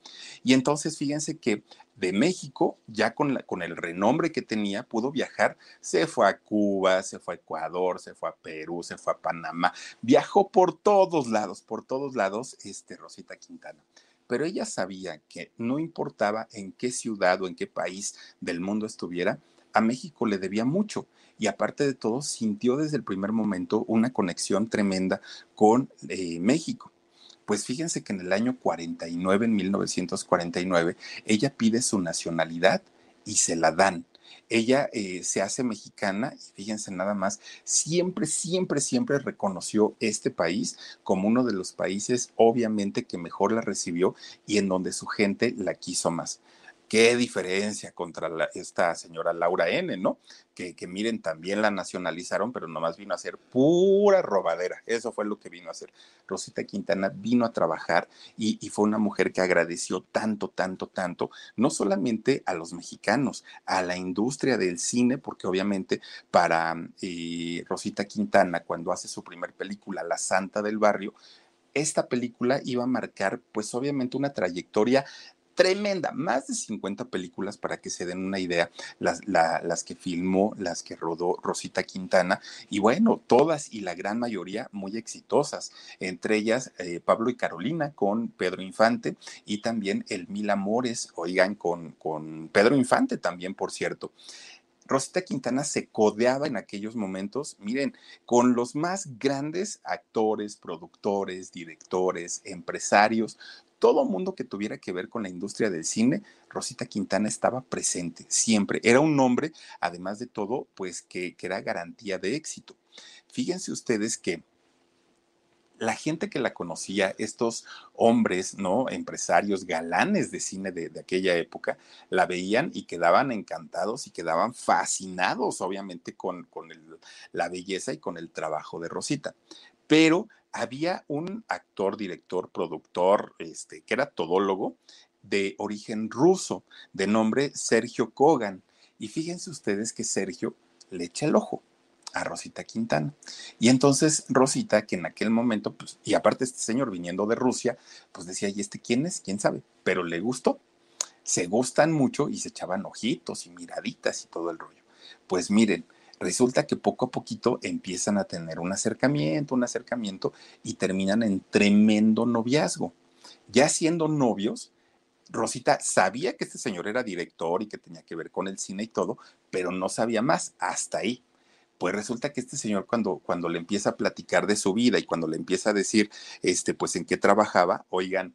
Y entonces fíjense que de México, ya con, con el renombre que tenía, pudo viajar. Se fue a Cuba, se fue a Ecuador, se fue a Perú, se fue a Panamá. Viajó por todos lados, por todos lados, este Rosita Quintana pero ella sabía que no importaba en qué ciudad o en qué país del mundo estuviera, a México le debía mucho y aparte de todo sintió desde el primer momento una conexión tremenda con eh, México. Pues fíjense que en el año 49, en 1949, ella pide su nacionalidad y se la dan. Ella eh, se hace mexicana y fíjense nada más, siempre, siempre, siempre reconoció este país como uno de los países obviamente que mejor la recibió y en donde su gente la quiso más. Qué diferencia contra esta señora Laura N., ¿no? Que, miren, también la nacionalizaron, pero nomás vino a ser pura robadera. Eso fue lo que vino a hacer. Rosita Quintana vino a trabajar y, fue una mujer que agradeció tanto, tanto, tanto, no solamente a los mexicanos, a la industria del cine, porque obviamente para eh, Rosita Quintana, cuando hace su primer película, La Santa del Barrio, esta película iba a marcar, pues obviamente, una trayectoria tremenda, más de 50 películas para que se den una idea, las, que filmó, las que rodó Rosita Quintana, y bueno, todas y la gran mayoría muy exitosas, entre ellas eh, Pablo y Carolina con Pedro Infante y también El Mil Amores, oigan, con, con Pedro Infante también, por cierto. Rosita Quintana se codeaba en aquellos momentos, miren, con los más grandes actores, productores, directores, empresarios, todo mundo que tuviera que ver con la industria del cine, Rosita Quintana estaba presente siempre. Era un nombre, además de todo, pues que, era garantía de éxito. Fíjense ustedes que la gente que la conocía, estos hombres, ¿no? Empresarios, galanes de cine de, aquella época, la veían y quedaban encantados y quedaban fascinados, obviamente, con, con la belleza y con el trabajo de Rosita. Pero había un actor, director, productor, este, que era todólogo de origen ruso, de nombre Sergio Kogan. Y fíjense ustedes que Sergio le echa el ojo a Rosita Quintana. Y entonces Rosita, que en aquel momento, pues, y aparte este señor viniendo de Rusia, pues decía, ¿y este quién es? ¿Quién sabe? Pero le gustó. Se gustan mucho y se echaban ojitos y miraditas y todo el rollo. Pues miren, resulta que poco a poquito empiezan a tener un acercamiento, un acercamiento y terminan en tremendo noviazgo. Ya siendo novios, Rosita sabía que este señor era director y que tenía que ver con el cine y todo, pero no sabía más, hasta ahí. Pues resulta que este señor cuando, cuando le empieza a platicar de su vida y cuando le empieza a decir, este, pues en qué trabajaba, oigan,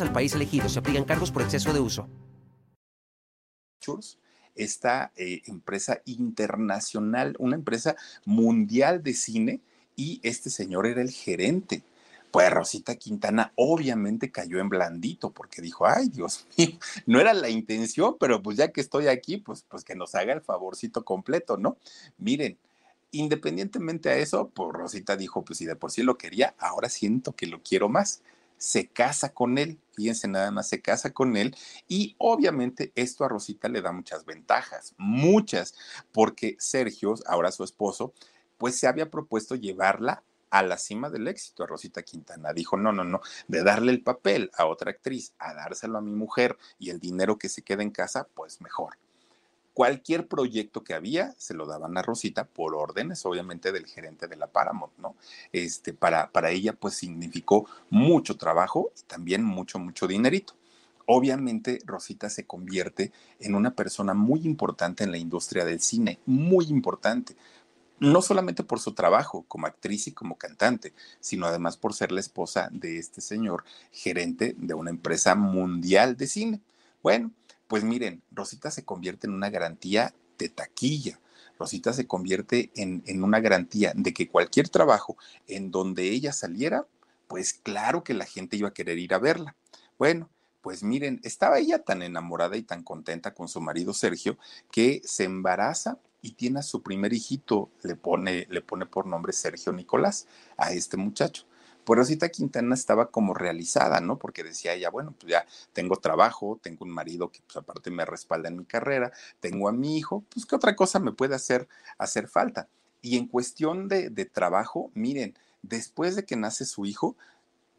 al país elegido. Se aplican cargos por exceso de uso. Esta eh, empresa internacional, una empresa mundial de cine, y este señor era el gerente. Pues Rosita Quintana obviamente cayó en blandito porque dijo, ay Dios mío, no era la intención, pero pues ya que estoy aquí, pues, pues que nos haga el favorcito completo, ¿no? Miren, independientemente a eso, pues Rosita dijo, pues si de por sí lo quería, ahora siento que lo quiero más se casa con él, fíjense nada más, se casa con él y obviamente esto a Rosita le da muchas ventajas, muchas, porque Sergio, ahora su esposo, pues se había propuesto llevarla a la cima del éxito a Rosita Quintana. Dijo, no, no, no, de darle el papel a otra actriz, a dárselo a mi mujer y el dinero que se queda en casa, pues mejor cualquier proyecto que había se lo daban a Rosita por órdenes, obviamente, del gerente de la Paramount, ¿no? Este, para, para ella, pues significó mucho trabajo y también mucho, mucho dinerito. Obviamente, Rosita se convierte en una persona muy importante en la industria del cine, muy importante. No solamente por su trabajo como actriz y como cantante, sino además por ser la esposa de este señor, gerente de una empresa mundial de cine. Bueno, pues miren, Rosita se convierte en una garantía de taquilla. Rosita se convierte en, en, una garantía de que cualquier trabajo en donde ella saliera, pues claro que la gente iba a querer ir a verla. Bueno, pues miren, estaba ella tan enamorada y tan contenta con su marido Sergio que se embaraza y tiene a su primer hijito, le pone, le pone por nombre Sergio Nicolás a este muchacho. Pues Rosita Quintana estaba como realizada, ¿no? Porque decía ella, bueno, pues ya tengo trabajo, tengo un marido que pues aparte me respalda en mi carrera, tengo a mi hijo, pues qué otra cosa me puede hacer, hacer falta. Y en cuestión de, de trabajo, miren, después de que nace su hijo,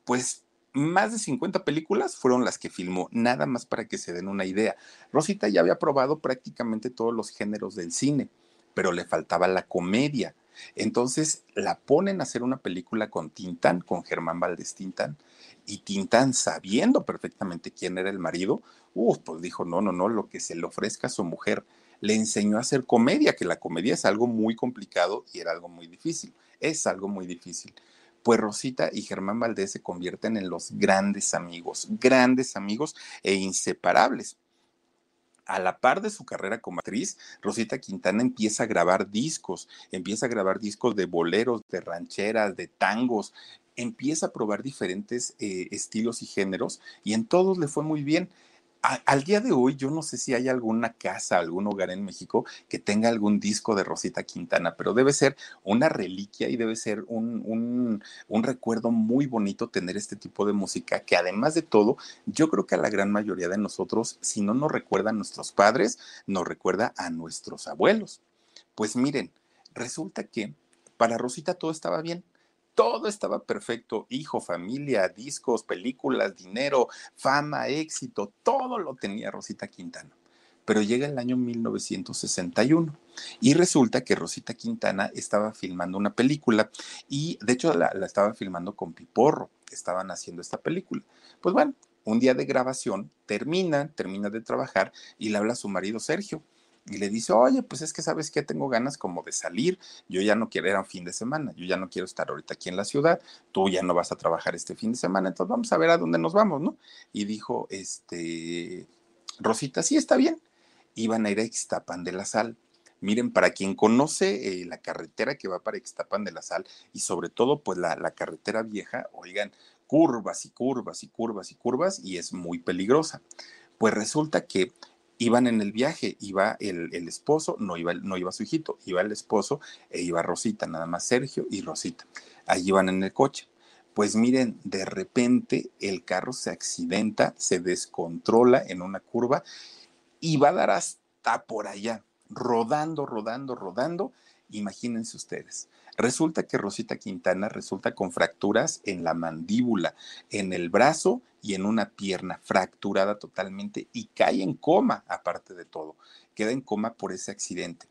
pues más de 50 películas fueron las que filmó, nada más para que se den una idea. Rosita ya había probado prácticamente todos los géneros del cine, pero le faltaba la comedia. Entonces la ponen a hacer una película con Tintán, con Germán Valdés Tintán, y Tintán, sabiendo perfectamente quién era el marido, pues dijo, no, no, no, lo que se le ofrezca a su mujer. Le enseñó a hacer comedia, que la comedia es algo muy complicado y era algo muy difícil. Es algo muy difícil pues Rosita y Germán Valdés se convierten en los grandes amigos, grandes amigos e inseparables. A la par de su carrera como actriz, Rosita Quintana empieza a grabar discos, empieza a grabar discos de boleros, de rancheras, de tangos, empieza a probar diferentes eh, estilos y géneros y en todos le fue muy bien al día de hoy, yo no sé si hay alguna casa, algún hogar en México que tenga algún disco de Rosita Quintana, pero debe ser una reliquia y debe ser un, un, recuerdo muy bonito tener este tipo de música que además de todo, yo creo que a la gran mayoría de nosotros, si no nos recuerda a nuestros padres, nos recuerda a nuestros abuelos. Pues miren, resulta que para Rosita todo estaba bien todo estaba perfecto, hijo, familia, discos, películas, dinero, fama, éxito, todo lo tenía Rosita Quintana. Pero llega el año 1961 y resulta que Rosita Quintana estaba filmando una película y de hecho la, estaba filmando con Piporro, estaban haciendo esta película. Pues bueno, un día de grabación termina, termina de trabajar y le habla a su marido Sergio y le dice, oye, pues es que sabes que tengo ganas como de salir, yo ya no quiero, era un fin de semana, yo ya no quiero estar ahorita aquí en la ciudad, tú ya no vas a trabajar este fin de semana, entonces vamos a ver a dónde nos vamos, ¿no? Y dijo, este, Rosita, sí, está bien, iban a ir a Ixtapan de la Sal. Miren, para quien conoce eh, la carretera que va para Ixtapan de la Sal y sobre todo pues la, la carretera vieja, oigan, curvas y curvas y curvas y curvas y es muy peligrosa. Pues resulta que iban en el viaje, iba el, esposo, no iba, no iba su hijito, iba el esposo e iba Rosita, nada más Sergio y Rosita. Allí iban en el coche. Pues miren, de repente el carro se accidenta, se descontrola en una curva y va a dar hasta por allá, rodando, rodando, rodando. Imagínense ustedes. Resulta que Rosita Quintana resulta con fracturas en la mandíbula, en el brazo y en una pierna fracturada totalmente y cae en coma, aparte de todo. Queda en coma por ese accidente.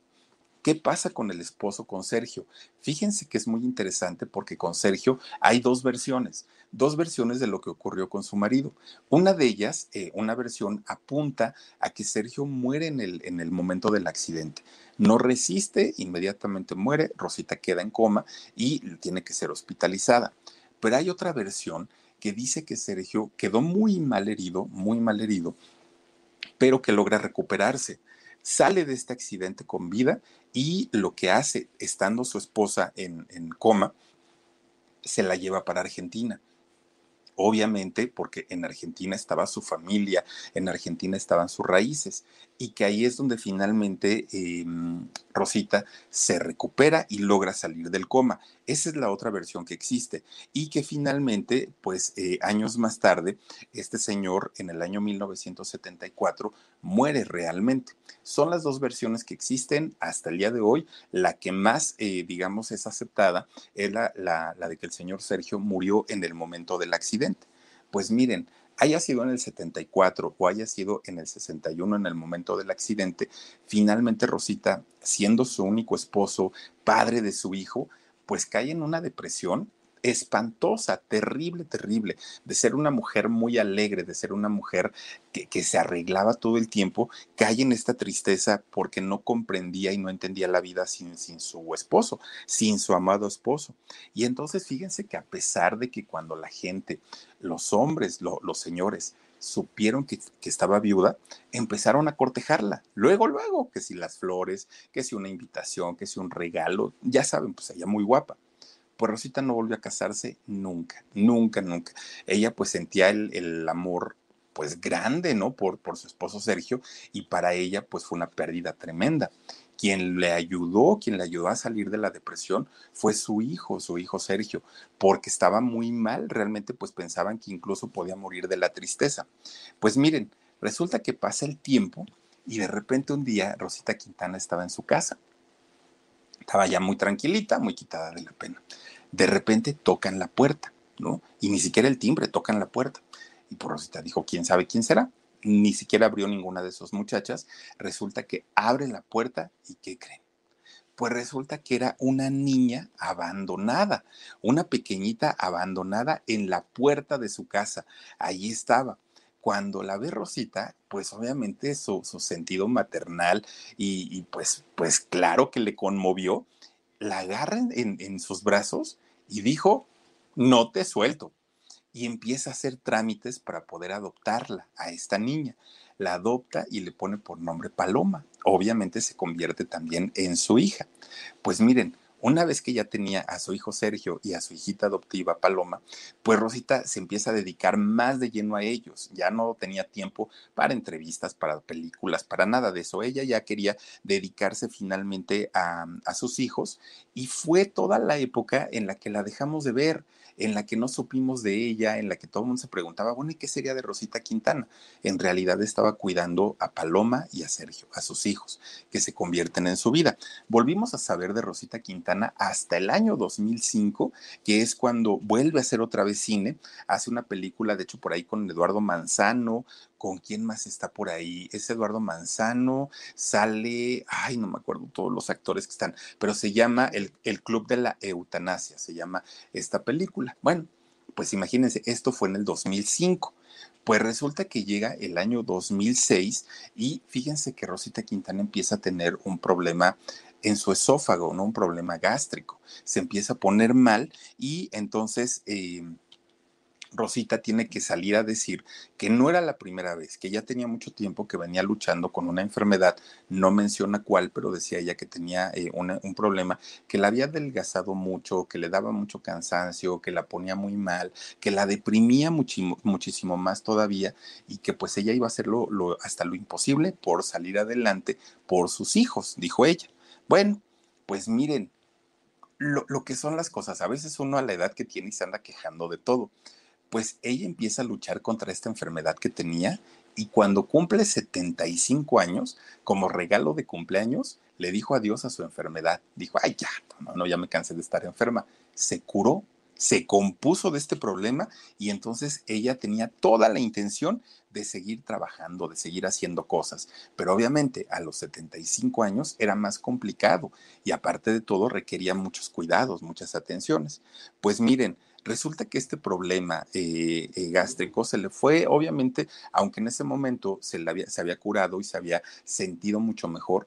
¿Qué pasa con el esposo, con Sergio? Fíjense que es muy interesante porque con Sergio hay dos versiones, dos versiones de lo que ocurrió con su marido. Una de ellas, eh, una versión apunta a que Sergio muere en el, en el momento del accidente. No resiste, inmediatamente muere, Rosita queda en coma y tiene que ser hospitalizada. Pero hay otra versión que dice que Sergio quedó muy mal herido, muy mal herido, pero que logra recuperarse. Sale de este accidente con vida y lo que hace, estando su esposa en, coma, se la lleva para Argentina obviamente porque en Argentina estaba su familia, en Argentina estaban sus raíces, y que ahí es donde finalmente em, Rosita se recupera y logra salir del coma. Esa es la otra versión que existe, y que finalmente, pues eh, años más tarde, este señor en el año 1974 muere realmente. Son las dos versiones que existen hasta el día de hoy. La que más, eh, digamos, es aceptada es la, la de que el señor Sergio murió en el momento del accidente pues miren, haya sido en el 74 o haya sido en el 61 en el momento del accidente, finalmente Rosita, siendo su único esposo, padre de su hijo, pues cae en una depresión espantosa, terrible, terrible, de ser una mujer muy alegre, de ser una mujer que, se arreglaba todo el tiempo, cae en esta tristeza porque no comprendía y no entendía la vida sin, sin su esposo, sin su amado esposo. Y entonces fíjense que a pesar de que cuando la gente, los hombres, los señores, supieron que, que, estaba viuda, empezaron a cortejarla. Luego, luego, que si las flores, que si una invitación, que si un regalo, ya saben, pues ella muy guapa pues Rosita no volvió a casarse nunca, nunca, nunca. Ella pues sentía el, amor pues grande, ¿no? Por, por su esposo Sergio y para ella pues fue una pérdida tremenda. Quien le ayudó, quien le ayudó a salir de la depresión fue su hijo, su hijo Sergio, porque estaba muy mal, realmente pues pensaban que incluso podía morir de la tristeza. Pues miren, resulta que pasa el tiempo y de repente un día Rosita Quintana estaba en su casa. Estaba ya muy tranquilita, muy quitada de la pena. De repente tocan la puerta. ¿no? Y ni siquiera el timbre, tocan la puerta. Y por Rosita dijo, ¿quién sabe quién será? Ni siquiera abrió ninguna de esas muchachas. Resulta que abre la puerta y ¿qué creen? Pues resulta que era una niña abandonada, una pequeñita abandonada en la puerta de su casa. Allí estaba. Cuando la ve Rosita, pues obviamente su, sentido maternal y, pues, pues claro que le conmovió, la agarra en, en sus brazos y dijo, no te suelto. Y empieza a hacer trámites para poder adoptarla a esta niña. La adopta y le pone por nombre Paloma obviamente se convierte también en su hija. Pues miren, una vez que ya tenía a su hijo Sergio y a su hijita adoptiva Paloma, pues Rosita se empieza a dedicar más de lleno a ellos. Ya no tenía tiempo para entrevistas, para películas, para nada de eso. Ella ya quería dedicarse finalmente a, a sus hijos y fue toda la época en la que la dejamos de ver en la que no supimos de ella, en la que todo el mundo se preguntaba, bueno, ¿y qué sería de Rosita Quintana? En realidad estaba cuidando a Paloma y a Sergio, a sus hijos, que se convierten en su vida. Volvimos a saber de Rosita Quintana hasta el año 2005, que es cuando vuelve a hacer otra vez cine, hace una película, de hecho, por ahí con Eduardo Manzano, ¿Con quién más está por ahí? Es Eduardo Manzano, sale, ay, no me acuerdo todos los actores que están, pero se llama el, el Club de la Eutanasia, se llama esta película. Bueno, pues imagínense, esto fue en el 2005. Pues resulta que llega el año 2006 y fíjense que Rosita Quintana empieza a tener un problema en su esófago, ¿no? Un problema gástrico. Se empieza a poner mal y entonces... Eh, Rosita tiene que salir a decir que no era la primera vez, que ya tenía mucho tiempo que venía luchando con una enfermedad, no menciona cuál, pero decía ella que tenía eh, un problema, que la había adelgazado mucho, que le daba mucho cansancio, que la ponía muy mal, que la deprimía muchísimo más todavía y que pues ella iba a hacerlo hasta lo imposible por salir adelante por sus hijos, dijo ella. Bueno, pues miren, lo, lo que son las cosas, a veces uno a la edad que tiene se anda quejando de todo pues ella empieza a luchar contra esta enfermedad que tenía y cuando cumple 75 años, como regalo de cumpleaños, le dijo adiós a su enfermedad. Dijo, ay, ya, no, no, ya me cansé de estar enferma. Se curó, se compuso de este problema y entonces ella tenía toda la intención de seguir trabajando, de seguir haciendo cosas. Pero obviamente a los 75 años era más complicado y aparte de todo requería muchos cuidados, muchas atenciones. Pues miren, Resulta que este problema eh, eh, gástrico se le fue, obviamente, aunque en ese momento se, había, se había curado y se había sentido mucho mejor,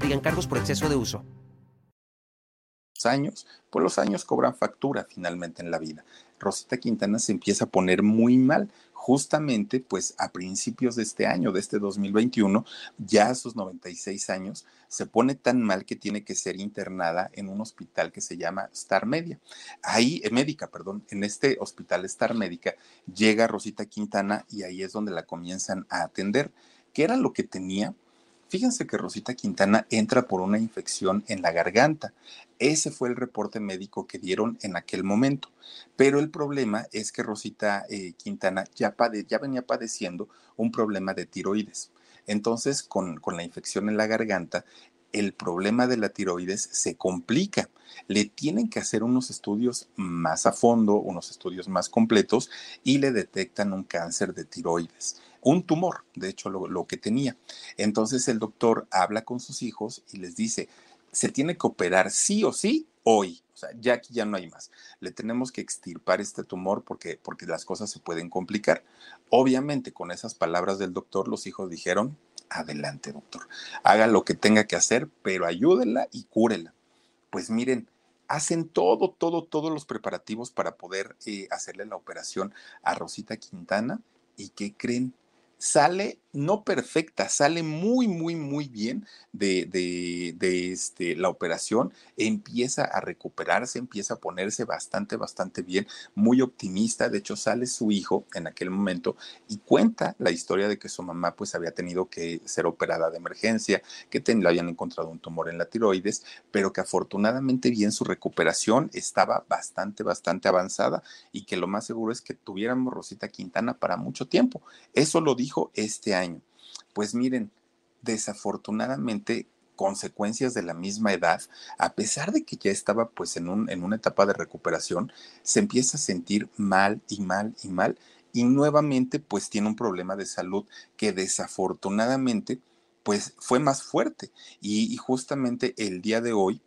aplican cargos por exceso de uso. Años, pues los años cobran factura finalmente en la vida. Rosita Quintana se empieza a poner muy mal, justamente pues a principios de este año, de este 2021, ya a sus 96 años, se pone tan mal que tiene que ser internada en un hospital que se llama Star Media. Ahí, eh, médica, perdón, en este hospital Star Médica llega Rosita Quintana y ahí es donde la comienzan a atender. ¿Qué era lo que tenía? Fíjense que Rosita Quintana entra por una infección en la garganta. Ese fue el reporte médico que dieron en aquel momento. Pero el problema es que Rosita eh, Quintana ya, venía padeciendo un problema de tiroides. Entonces, con la infección en la garganta, el problema de la tiroides se complica. Le tienen que hacer unos estudios más a fondo, unos estudios más completos y le detectan un cáncer de tiroides un tumor, de hecho lo, que tenía. Entonces el doctor habla con sus hijos y les dice, se tiene que operar sí o sí hoy. O sea, ya aquí ya no hay más. Le tenemos que extirpar este tumor porque, porque las cosas se pueden complicar. Obviamente, con esas palabras del doctor, los hijos dijeron, adelante, doctor, haga lo que tenga que hacer, pero ayúdela y cúrela. Pues miren, hacen todo, todo, todos los preparativos para poder eh, hacerle la operación a Rosita Quintana. ¿Y qué creen? Sale no perfecta, sale muy, muy, muy bien de, de, este, la operación, empieza a recuperarse, empieza a ponerse bastante, bastante bien, muy optimista. De hecho, sale su hijo en aquel momento y cuenta la historia de que su mamá pues había tenido que ser operada de emergencia, que le habían encontrado un tumor en la tiroides, pero que afortunadamente bien su recuperación estaba bastante, bastante avanzada y que lo más seguro es que tuviéramos Rosita Quintana para mucho tiempo. Eso lo dijo este año. Pues miren, desafortunadamente consecuencias de la misma edad, a pesar de que ya estaba pues en, un, en una etapa de recuperación, se empieza a sentir mal y mal y mal y nuevamente pues tiene un problema de salud que desafortunadamente pues fue más fuerte. Y justamente el día de hoy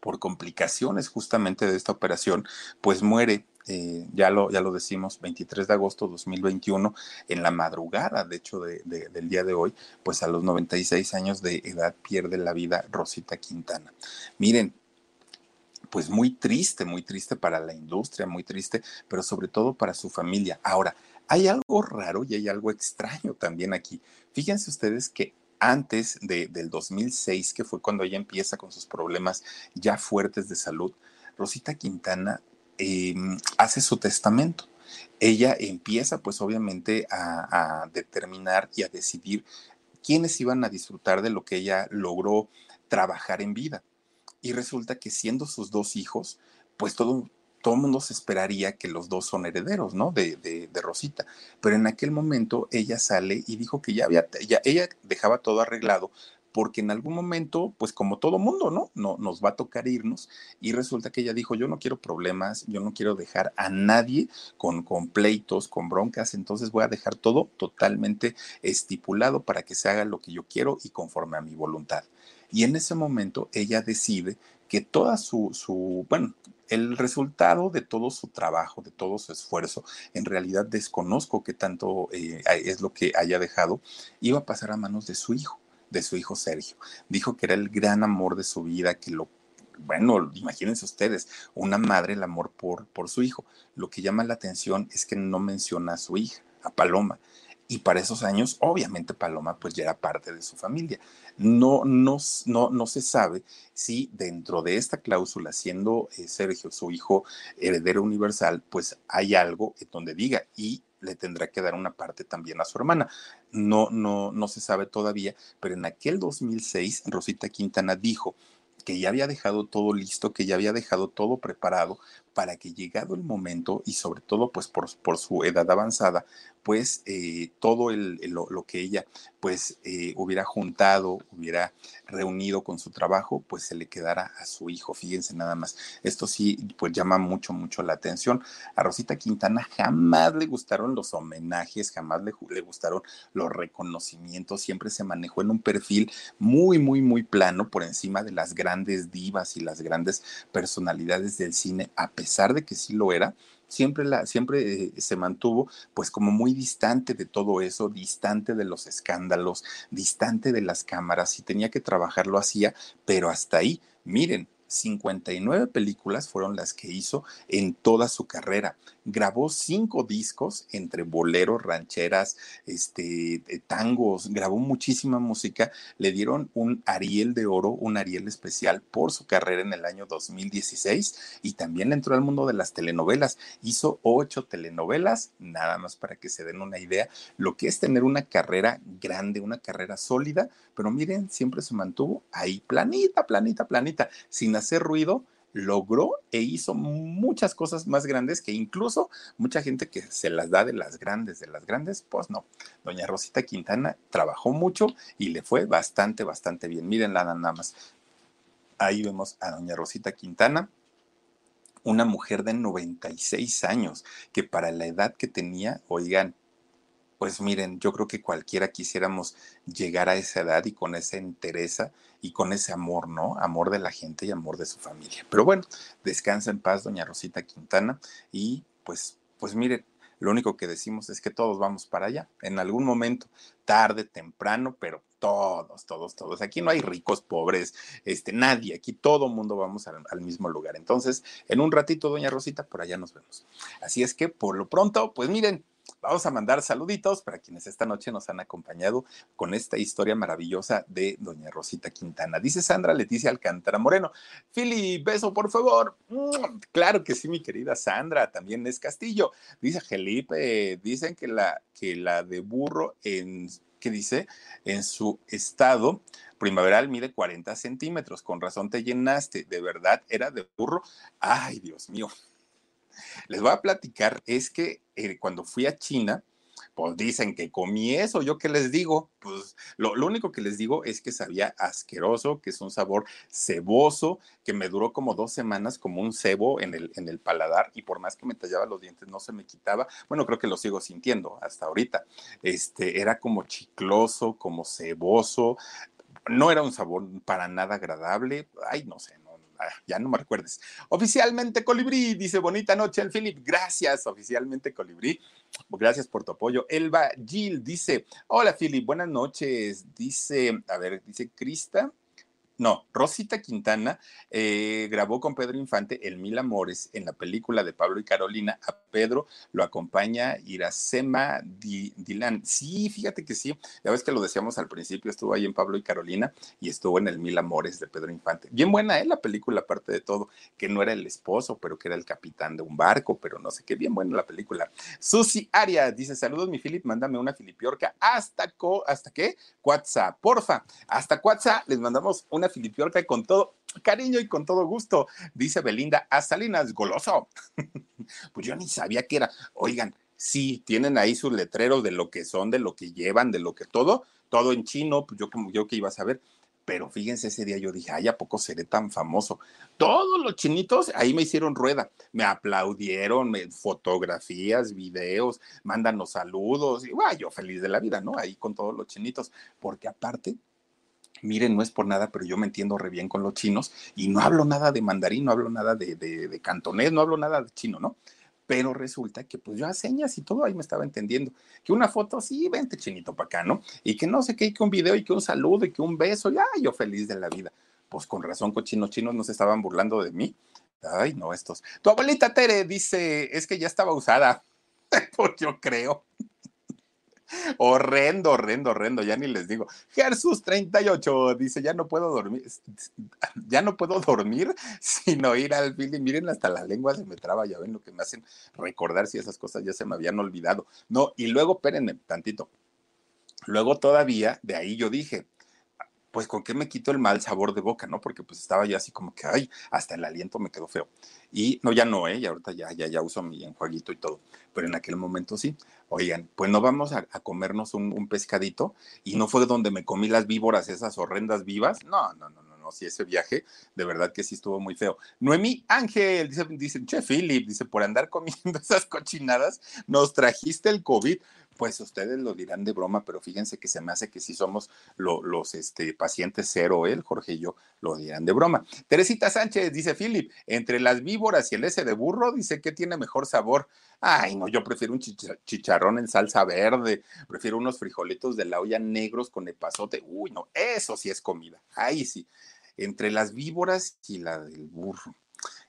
por complicaciones justamente de esta operación pues muere eh, ya, lo, ya lo decimos, 23 de agosto de 2021, en la madrugada, de hecho, del día de hoy, pues a los 96 años de edad pierde la vida Rosita Quintana. Miren, pues muy triste, muy triste para la industria, muy triste, pero sobre todo para su familia. Ahora, hay algo raro y hay algo extraño también aquí. Fíjense ustedes que antes de, del 2006, que fue cuando ella empieza con sus problemas ya fuertes de salud, Rosita Quintana Em, hace su testamento. Ella empieza pues obviamente a, determinar y a decidir quiénes iban a disfrutar de lo que ella logró trabajar en vida. Y resulta que siendo sus dos hijos, pues todo, todo mundo se esperaría que los dos son herederos, ¿no? De, de, de, Rosita. Pero en aquel momento ella sale y dijo que ya había, ya, ella dejaba todo arreglado porque en algún momento, pues como todo mundo, ¿no? ¿no? Nos va a tocar irnos y resulta que ella dijo, yo no quiero problemas, yo no quiero dejar a nadie con, con pleitos, con broncas, entonces voy a dejar todo totalmente estipulado para que se haga lo que yo quiero y conforme a mi voluntad. Y en ese momento ella decide que toda su, bueno, el resultado de todo su trabajo, de todo su esfuerzo, en realidad desconozco qué tanto eh, es lo que haya dejado, iba a pasar a manos de su hijo de su hijo Sergio. Dijo que era el gran amor de su vida, que lo bueno, imagínense ustedes, una madre el amor por, por su hijo. Lo que llama la atención es que no menciona a su hija, a Paloma. Y para esos años, obviamente Paloma pues ya era parte de su familia. No, no, no, no se sabe si dentro de esta cláusula, siendo eh, Sergio su hijo heredero universal, pues hay algo en donde diga, y le tendrá que dar una parte también a su hermana. No, no, no se sabe todavía, pero en aquel 2006 Rosita Quintana dijo que ya había dejado todo listo, que ya había dejado todo preparado para que llegado el momento y sobre todo pues por, su edad avanzada, pues eh, todo lo, que ella pues eh, hubiera juntado, hubiera reunido con su trabajo, pues se le quedara a su hijo. Fíjense nada más. Esto sí, pues llama mucho, mucho la atención. A Rosita Quintana jamás le gustaron los homenajes, jamás le, le gustaron los reconocimientos, siempre se manejó en un perfil muy, muy, muy plano por encima de las grandes divas y las grandes personalidades del cine, a pesar de que sí lo era, siempre, la, siempre eh, se mantuvo pues como muy distante de todo eso, distante de los escándalos, distante de las cámaras, y tenía que trabajar, lo hacía, pero hasta ahí, miren, 59 películas fueron las que hizo en toda su carrera. Grabó cinco discos entre boleros, rancheras, este, eh, tangos, grabó muchísima música. Le dieron un Ariel de Oro, un Ariel especial por su carrera en el año 2016 y también entró al mundo de las telenovelas. Hizo ocho telenovelas, nada más para que se den una idea lo que es tener una carrera grande, una carrera sólida, pero miren, siempre se mantuvo ahí planita, planita, planita, sin hacer ruido, logró e hizo muchas cosas más grandes que incluso mucha gente que se las da de las grandes, de las grandes, pues no. Doña Rosita Quintana trabajó mucho y le fue bastante, bastante bien. Miren nada más. Ahí vemos a doña Rosita Quintana, una mujer de 96 años, que para la edad que tenía, oigan, pues miren, yo creo que cualquiera quisiéramos llegar a esa edad y con esa entereza y con ese amor, ¿no? Amor de la gente y amor de su familia. Pero bueno, descansa en paz, doña Rosita Quintana, y pues, pues miren, lo único que decimos es que todos vamos para allá, en algún momento, tarde, temprano, pero todos, todos, todos. Aquí no hay ricos, pobres, este, nadie, aquí todo mundo vamos al, al mismo lugar. Entonces, en un ratito, doña Rosita, por allá nos vemos. Así es que, por lo pronto, pues miren, vamos a mandar saluditos para quienes esta noche nos han acompañado con esta historia maravillosa de doña Rosita Quintana. Dice Sandra Leticia Alcántara Moreno. Fili, beso, por favor. Claro que sí, mi querida Sandra, también es Castillo. Dice Felipe, dicen que la, que la de burro en, ¿qué dice? En su estado primaveral mide 40 centímetros. Con razón te llenaste. De verdad, era de burro. Ay, Dios mío. Les voy a platicar, es que eh, cuando fui a China, pues dicen que comí eso, yo qué les digo, pues lo, único que les digo es que sabía asqueroso, que es un sabor ceboso, que me duró como dos semanas como un cebo en el, en el paladar y por más que me tallaba los dientes no se me quitaba, bueno, creo que lo sigo sintiendo hasta ahorita, este, era como chicloso, como ceboso, no era un sabor para nada agradable, ay, no sé, Ah, ya no me recuerdes. Oficialmente Colibrí, dice bonita noche el Philip. Gracias, oficialmente Colibrí. Gracias por tu apoyo. Elba Gil dice, hola Philip, buenas noches. Dice, a ver, dice Crista no, Rosita Quintana eh, grabó con Pedro Infante El Mil Amores en la película de Pablo y Carolina. A Pedro lo acompaña Iracema Dilan. Sí, fíjate que sí. Ya ves que lo decíamos al principio, estuvo ahí en Pablo y Carolina y estuvo en El Mil Amores de Pedro Infante. Bien buena, ¿eh? La película, aparte de todo, que no era el esposo, pero que era el capitán de un barco, pero no sé qué, bien buena la película. Susi Aria dice: Saludos, mi Philip, mándame una filipiorca hasta, ¿hasta qué? WhatsApp, porfa. Hasta WhatsApp les mandamos una Filipiorca con todo cariño y con todo gusto, dice Belinda a Salinas, goloso. pues yo ni sabía que era. Oigan, sí, tienen ahí sus letreros de lo que son, de lo que llevan, de lo que todo, todo en chino, pues yo como yo que iba a saber. Pero fíjense, ese día yo dije, ay, ¿a poco seré tan famoso? Todos los chinitos ahí me hicieron rueda, me aplaudieron, me, fotografías, videos, mándanos saludos, y guay, yo feliz de la vida, ¿no? Ahí con todos los chinitos, porque aparte Miren, no es por nada, pero yo me entiendo re bien con los chinos y no hablo nada de mandarín, no hablo nada de, de, cantonés, no hablo nada de chino, ¿no? Pero resulta que pues yo a señas y todo ahí me estaba entendiendo. Que una foto, sí, vente chinito para acá, ¿no? Y que no sé qué, que un video y que un saludo y que un beso, ya yo feliz de la vida. Pues con razón, cochinos chinos no se estaban burlando de mí. Ay, no, estos. Tu abuelita Tere dice, es que ya estaba usada. pues yo creo. Horrendo, horrendo, horrendo, ya ni les digo. Jesús 38 dice, ya no puedo dormir, ya no puedo dormir sino ir al film. Miren, hasta la lengua se me traba, ya ven lo que me hacen recordar si esas cosas ya se me habían olvidado. No, y luego, espérenme tantito. Luego todavía, de ahí yo dije, pues con qué me quito el mal sabor de boca, ¿no? Porque pues estaba ya así como que, ay, hasta el aliento me quedó feo. Y no, ya no, ¿eh? Y ahorita ya, ya, ya uso mi enjuaguito y todo. Pero en aquel momento sí. Oigan, pues no vamos a, comernos un, pescadito. Y no fue donde me comí las víboras, esas horrendas vivas. No, no, no, no, no. Sí, ese viaje, de verdad que sí estuvo muy feo. Noemí Ángel, dice, dice, che, Philip, dice, por andar comiendo esas cochinadas, nos trajiste el COVID pues ustedes lo dirán de broma, pero fíjense que se me hace que si somos los este, pacientes cero, él, Jorge y yo, lo dirán de broma. Teresita Sánchez dice, Philip, entre las víboras y el ese de burro, dice que tiene mejor sabor. Ay, no, yo prefiero un chicharrón en salsa verde, prefiero unos frijolitos de la olla negros con epazote. Uy, no, eso sí es comida. Ahí sí. Entre las víboras y la del burro.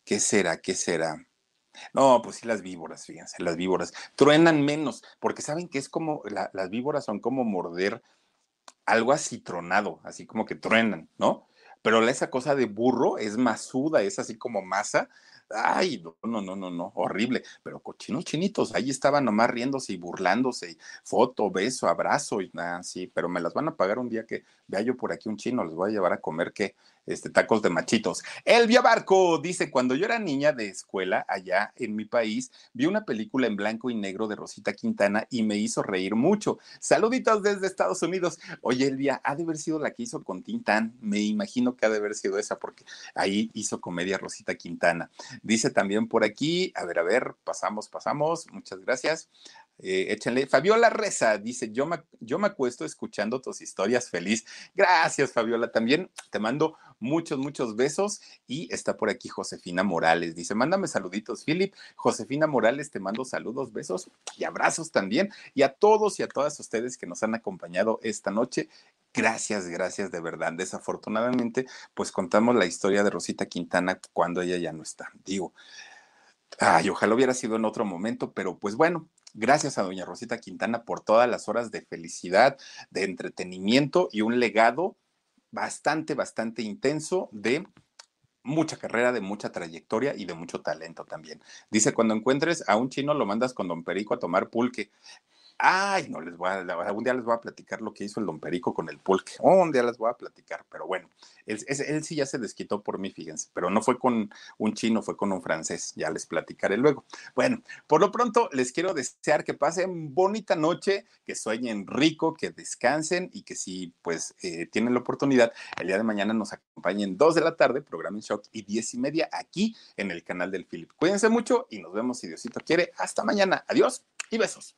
¿Qué será? ¿Qué será? No, pues sí, las víboras, fíjense, las víboras truenan menos, porque saben que es como, las víboras son como morder algo acitronado, así como que truenan, ¿no? Pero esa cosa de burro es masuda, es así como masa. Ay, no, no, no, no, no, horrible. Pero cochinos chinitos, ahí estaban nomás riéndose y burlándose, foto, beso, abrazo y nada, sí, pero me las van a pagar un día que vea yo por aquí un chino, les voy a llevar a comer que este, tacos de machitos. Elvia Barco dice, cuando yo era niña de escuela allá en mi país, vi una película en blanco y negro de Rosita Quintana y me hizo reír mucho. Saluditos desde Estados Unidos. Oye, Elvia, ha de haber sido la que hizo con Tintán. Me imagino que ha de haber sido esa porque ahí hizo comedia Rosita Quintana. Dice también por aquí, a ver, a ver, pasamos, pasamos. Muchas gracias. Eh, échenle. Fabiola Reza dice: yo me, yo me acuesto escuchando tus historias feliz. Gracias, Fabiola. También te mando muchos, muchos besos. Y está por aquí Josefina Morales. Dice: Mándame saluditos, Philip. Josefina Morales, te mando saludos, besos y abrazos también. Y a todos y a todas ustedes que nos han acompañado esta noche. Gracias, gracias de verdad. Desafortunadamente, pues contamos la historia de Rosita Quintana cuando ella ya no está. Digo, ay, ojalá hubiera sido en otro momento, pero pues bueno, Gracias a doña Rosita Quintana por todas las horas de felicidad, de entretenimiento y un legado bastante, bastante intenso de mucha carrera, de mucha trayectoria y de mucho talento también. Dice, cuando encuentres a un chino lo mandas con don Perico a tomar pulque. Ay, no les voy a, un día les voy a platicar lo que hizo el don Perico con el pulque. un día les voy a platicar, pero bueno, él, sí ya se desquitó por mí, fíjense, pero no fue con un chino, fue con un francés, ya les platicaré luego. Bueno, por lo pronto les quiero desear que pasen bonita noche, que sueñen rico, que descansen y que si pues eh, tienen la oportunidad, el día de mañana nos acompañen dos de la tarde, programa en shock, y diez y media aquí en el canal del Philip. Cuídense mucho y nos vemos si Diosito quiere. Hasta mañana. Adiós y besos.